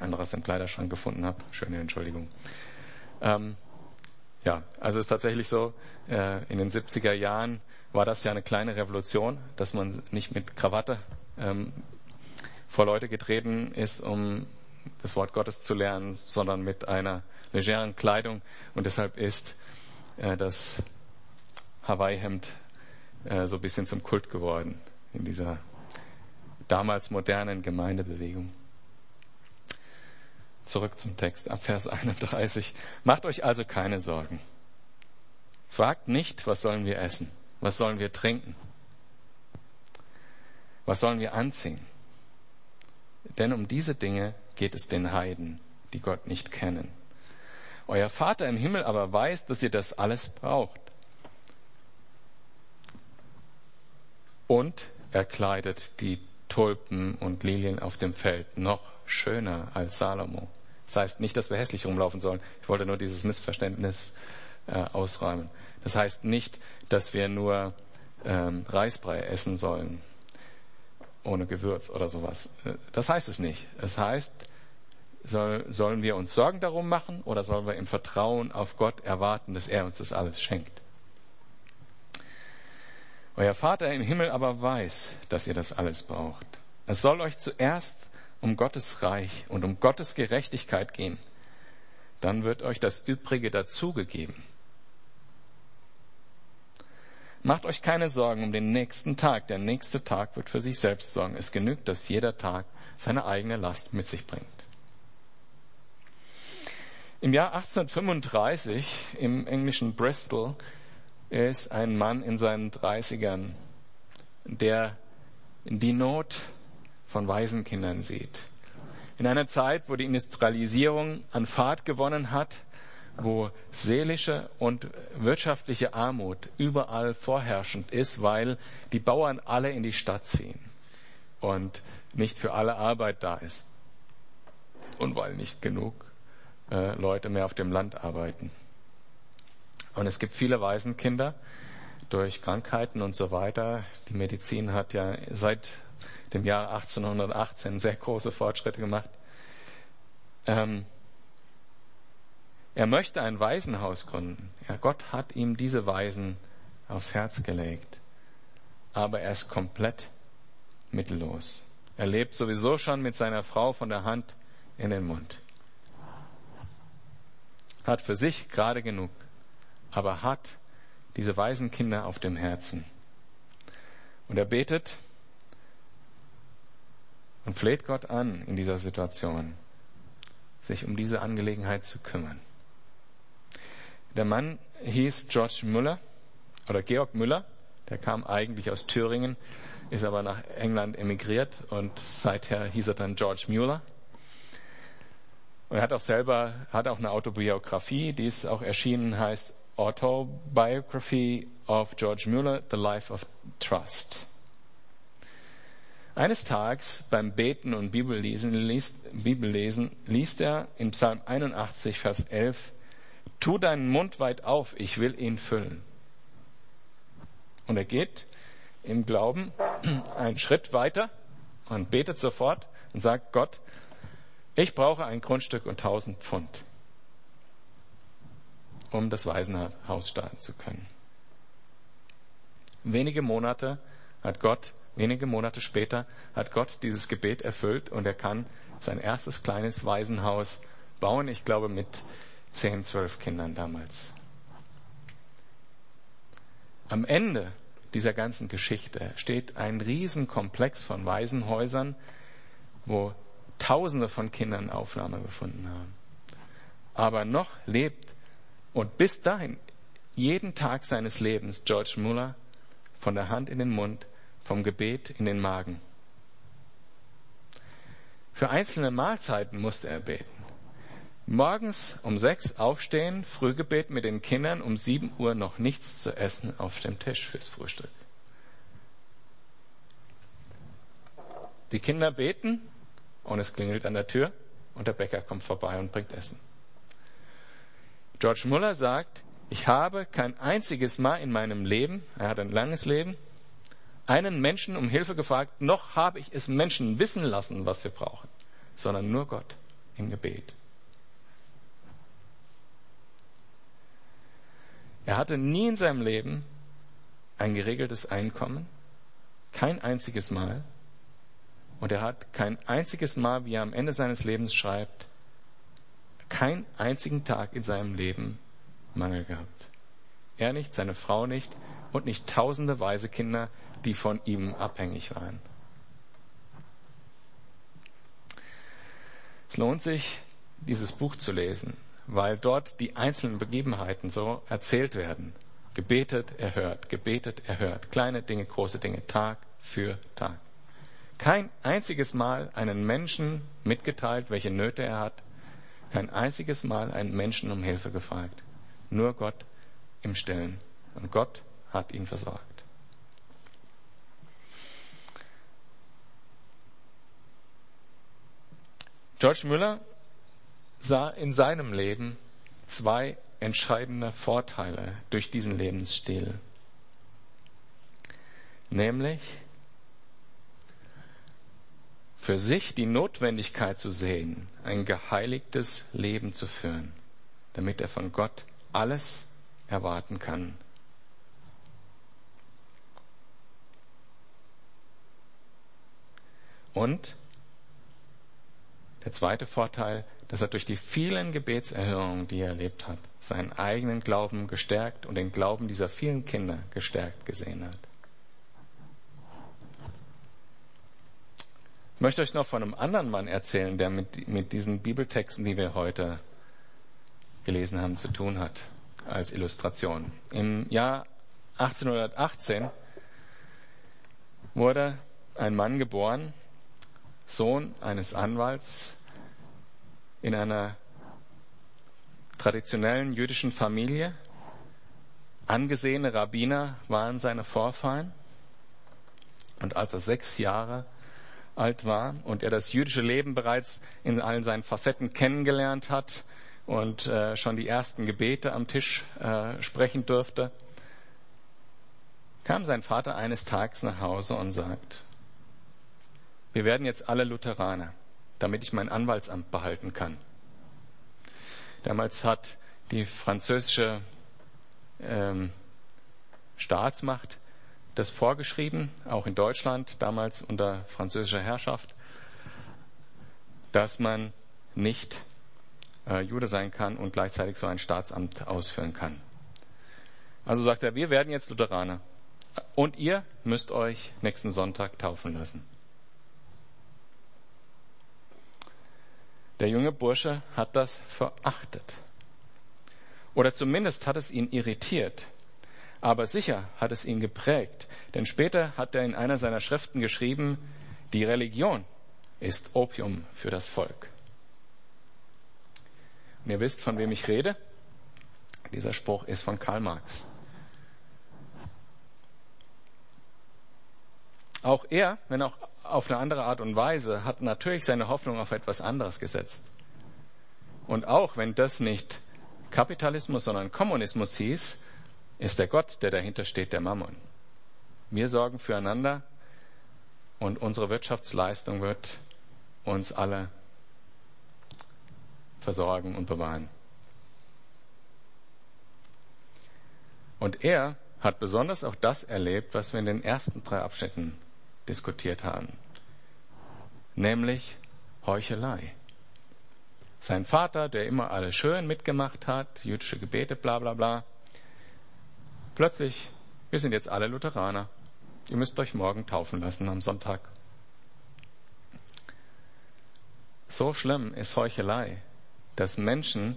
anderes im Kleiderschrank gefunden habe, schöne Entschuldigung. Ähm, ja, also es ist tatsächlich so, äh, in den 70er Jahren war das ja eine kleine Revolution, dass man nicht mit Krawatte ähm, vor Leute getreten ist, um das Wort Gottes zu lernen, sondern mit einer legeren Kleidung. Und deshalb ist äh, das Hawaii-Hemd äh, so ein bisschen zum Kult geworden in dieser damals modernen Gemeindebewegung. Zurück zum Text, ab Vers 31. Macht euch also keine Sorgen. Fragt nicht, was sollen wir essen? Was sollen wir trinken? Was sollen wir anziehen? Denn um diese Dinge geht es den Heiden, die Gott nicht kennen. Euer Vater im Himmel aber weiß, dass ihr das alles braucht. Und er kleidet die Tulpen und Lilien auf dem Feld noch schöner als Salomo. Das heißt nicht, dass wir hässlich rumlaufen sollen. Ich wollte nur dieses Missverständnis äh, ausräumen. Das heißt nicht, dass wir nur ähm, Reisbrei essen sollen ohne Gewürz oder sowas. Äh, das heißt es nicht. Es heißt, soll, sollen wir uns Sorgen darum machen oder sollen wir im Vertrauen auf Gott erwarten, dass er uns das alles schenkt? Euer Vater im Himmel aber weiß, dass ihr das alles braucht. Es soll euch zuerst um Gottes Reich und um Gottes Gerechtigkeit gehen. Dann wird euch das Übrige dazugegeben. Macht euch keine Sorgen um den nächsten Tag. Der nächste Tag wird für sich selbst sorgen. Es genügt, dass jeder Tag seine eigene Last mit sich bringt. Im Jahr 1835 im englischen Bristol ist ein Mann in seinen 30ern, der die Not von Waisenkindern sieht. In einer Zeit, wo die Industrialisierung an Fahrt gewonnen hat, wo seelische und wirtschaftliche Armut überall vorherrschend ist, weil die Bauern alle in die Stadt ziehen und nicht für alle Arbeit da ist und weil nicht genug äh, Leute mehr auf dem Land arbeiten. Und es gibt viele Waisenkinder durch Krankheiten und so weiter. Die Medizin hat ja seit dem Jahr 1818 sehr große Fortschritte gemacht. ähm, er möchte ein Waisenhaus gründen. Ja, Gott hat ihm diese Waisen aufs Herz gelegt. Aber er ist komplett mittellos. Er lebt sowieso schon mit seiner Frau von der Hand in den Mund. Hat für sich gerade genug, aber hat diese Waisenkinder auf dem Herzen. Und er betet und fleht Gott an in dieser Situation, sich um diese Angelegenheit zu kümmern. Der Mann hieß George Müller oder Georg Müller. Der kam eigentlich aus Thüringen, ist aber nach England emigriert und seither hieß er dann George Mueller. Und er hat auch selber, hat auch eine Autobiografie, die ist auch erschienen, heißt Autobiography of George Mueller, The Life of Trust. Eines Tages beim Beten und Bibellesen liest, Bibellesen liest er in Psalm 81, Vers 11, Tu deinen Mund weit auf, ich will ihn füllen. Und er geht im Glauben (clears throat) einen Schritt weiter und betet sofort und sagt, Gott, ich brauche ein Grundstück und tausend Pfund, um das Waisenhaus starten zu können. Wenige Monate hat Gott, wenige Monate später hat Gott dieses Gebet erfüllt und er kann sein erstes kleines Waisenhaus bauen, ich glaube mit zehn, zwölf Kindern damals. Am Ende dieser ganzen Geschichte steht ein Riesenkomplex von Waisenhäusern, wo Tausende von Kindern Aufnahme gefunden haben. Aber noch lebt und bis dahin jeden Tag seines Lebens George Muller von der Hand in den Mund, vom Gebet in den Magen. Für einzelne Mahlzeiten musste er beten. Morgens um sechs aufstehen, Frühgebet mit den Kindern, um sieben Uhr noch nichts zu essen auf dem Tisch fürs Frühstück. Die Kinder beten und es klingelt an der Tür und der Bäcker kommt vorbei und bringt Essen. George Muller sagt, ich habe kein einziges Mal in meinem Leben, er hat ein langes Leben, einen Menschen um Hilfe gefragt, noch habe ich es Menschen wissen lassen, was wir brauchen, sondern nur Gott im Gebet. Er hatte nie in seinem Leben ein geregeltes Einkommen, kein einziges Mal. Und er hat kein einziges Mal, wie er am Ende seines Lebens schreibt, keinen einzigen Tag in seinem Leben Mangel gehabt. Er nicht, seine Frau nicht und nicht tausende weise Kinder, die von ihm abhängig waren. Es lohnt sich, dieses Buch zu lesen weil dort die einzelnen Begebenheiten so erzählt werden. Gebetet, erhört, gebetet, erhört. Kleine Dinge, große Dinge, Tag für Tag. Kein einziges Mal einen Menschen mitgeteilt, welche Nöte er hat. Kein einziges Mal einen Menschen um Hilfe gefragt. Nur Gott im Stillen. Und Gott hat ihn versorgt. George Müller sah in seinem Leben zwei entscheidende Vorteile durch diesen Lebensstil. Nämlich für sich die Notwendigkeit zu sehen, ein geheiligtes Leben zu führen, damit er von Gott alles erwarten kann. Und der zweite Vorteil, dass er durch die vielen Gebetserhörungen, die er erlebt hat, seinen eigenen Glauben gestärkt und den Glauben dieser vielen Kinder gestärkt gesehen hat. Ich möchte euch noch von einem anderen Mann erzählen, der mit, mit diesen Bibeltexten, die wir heute gelesen haben, zu tun hat, als Illustration. Im Jahr 1818 wurde ein Mann geboren, Sohn eines Anwalts in einer traditionellen jüdischen Familie. Angesehene Rabbiner waren seine Vorfahren. Und als er sechs Jahre alt war und er das jüdische Leben bereits in allen seinen Facetten kennengelernt hat und äh, schon die ersten Gebete am Tisch äh, sprechen durfte, kam sein Vater eines Tages nach Hause und sagt, wir werden jetzt alle Lutheraner damit ich mein Anwaltsamt behalten kann. Damals hat die französische ähm, Staatsmacht das vorgeschrieben, auch in Deutschland, damals unter französischer Herrschaft, dass man nicht äh, Jude sein kann und gleichzeitig so ein Staatsamt ausführen kann. Also sagt er, wir werden jetzt Lutheraner und ihr müsst euch nächsten Sonntag taufen lassen. Der junge Bursche hat das verachtet. Oder zumindest hat es ihn irritiert. Aber sicher hat es ihn geprägt. Denn später hat er in einer seiner Schriften geschrieben, die Religion ist Opium für das Volk. Und ihr wisst, von wem ich rede. Dieser Spruch ist von Karl Marx. Auch er, wenn auch auf eine andere Art und Weise, hat natürlich seine Hoffnung auf etwas anderes gesetzt. Und auch wenn das nicht Kapitalismus, sondern Kommunismus hieß, ist der Gott, der dahinter steht, der Mammon. Wir sorgen füreinander und unsere Wirtschaftsleistung wird uns alle versorgen und bewahren. Und er hat besonders auch das erlebt, was wir in den ersten drei Abschnitten diskutiert haben, nämlich Heuchelei. Sein Vater, der immer alles schön mitgemacht hat, jüdische Gebete, bla bla bla, plötzlich, wir sind jetzt alle Lutheraner. Ihr müsst euch morgen taufen lassen am Sonntag. So schlimm ist Heuchelei, dass Menschen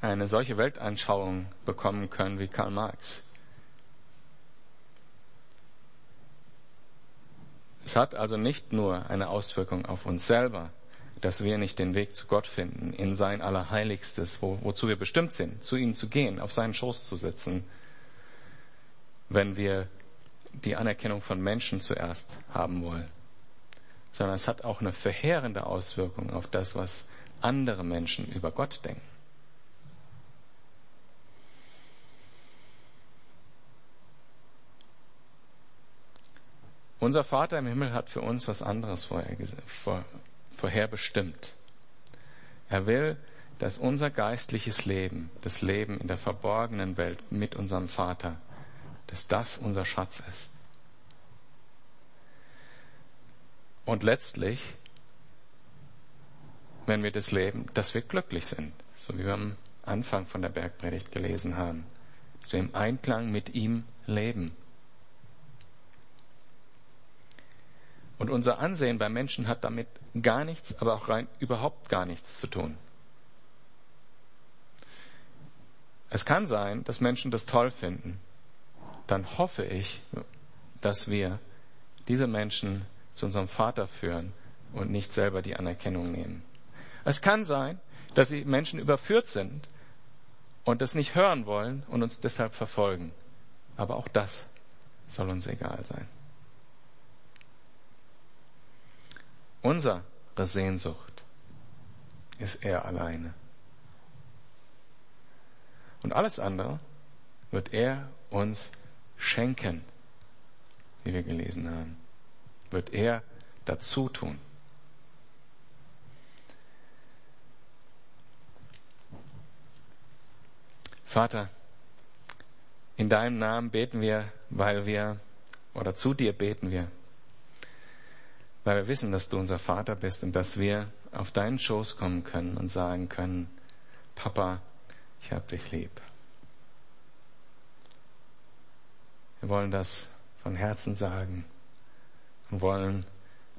eine solche Weltanschauung bekommen können wie Karl Marx. Es hat also nicht nur eine Auswirkung auf uns selber, dass wir nicht den Weg zu Gott finden, in sein Allerheiligstes, wo, wozu wir bestimmt sind, zu ihm zu gehen, auf seinen Schoß zu sitzen, wenn wir die Anerkennung von Menschen zuerst haben wollen, sondern es hat auch eine verheerende Auswirkung auf das, was andere Menschen über Gott denken. Unser Vater im Himmel hat für uns was anderes vorher, vor, vorher bestimmt. Er will, dass unser geistliches Leben, das Leben in der verborgenen Welt mit unserem Vater, dass das unser Schatz ist. Und letztlich, wenn wir das leben, dass wir glücklich sind, so wie wir am Anfang von der Bergpredigt gelesen haben, dass wir im Einklang mit ihm leben. Und unser Ansehen bei Menschen hat damit gar nichts, aber auch rein überhaupt gar nichts zu tun. Es kann sein, dass Menschen das toll finden. Dann hoffe ich, dass wir diese Menschen zu unserem Vater führen und nicht selber die Anerkennung nehmen. Es kann sein, dass die Menschen überführt sind und das nicht hören wollen und uns deshalb verfolgen. Aber auch das soll uns egal sein. Unsere Sehnsucht ist er alleine. Und alles andere wird er uns schenken, wie wir gelesen haben. Wird er dazu tun. Vater, in deinem Namen beten wir, weil wir, oder zu dir beten wir, weil wir wissen, dass du unser Vater bist und dass wir auf deinen Schoß kommen können und sagen können, Papa, ich hab dich lieb. Wir wollen das von Herzen sagen und wollen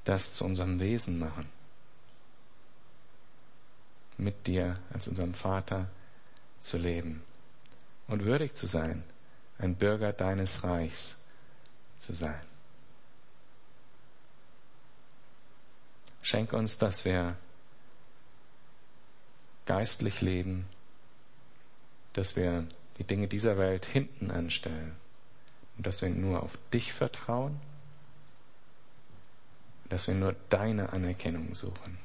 das zu unserem Wesen machen. Mit dir als unserem Vater zu leben und würdig zu sein, ein Bürger deines Reichs zu sein. Schenk uns, dass wir geistlich leben, dass wir die Dinge dieser Welt hinten anstellen und dass wir nur auf dich vertrauen, dass wir nur deine Anerkennung suchen.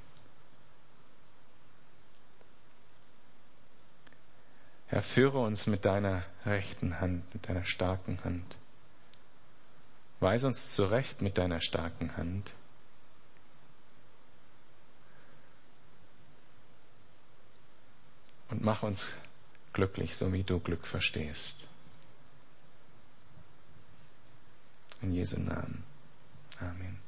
Herr, führe uns mit deiner rechten Hand, mit deiner starken Hand. Weise uns zurecht mit deiner starken Hand. Und mach uns glücklich, so wie du Glück verstehst. In Jesu Namen. Amen.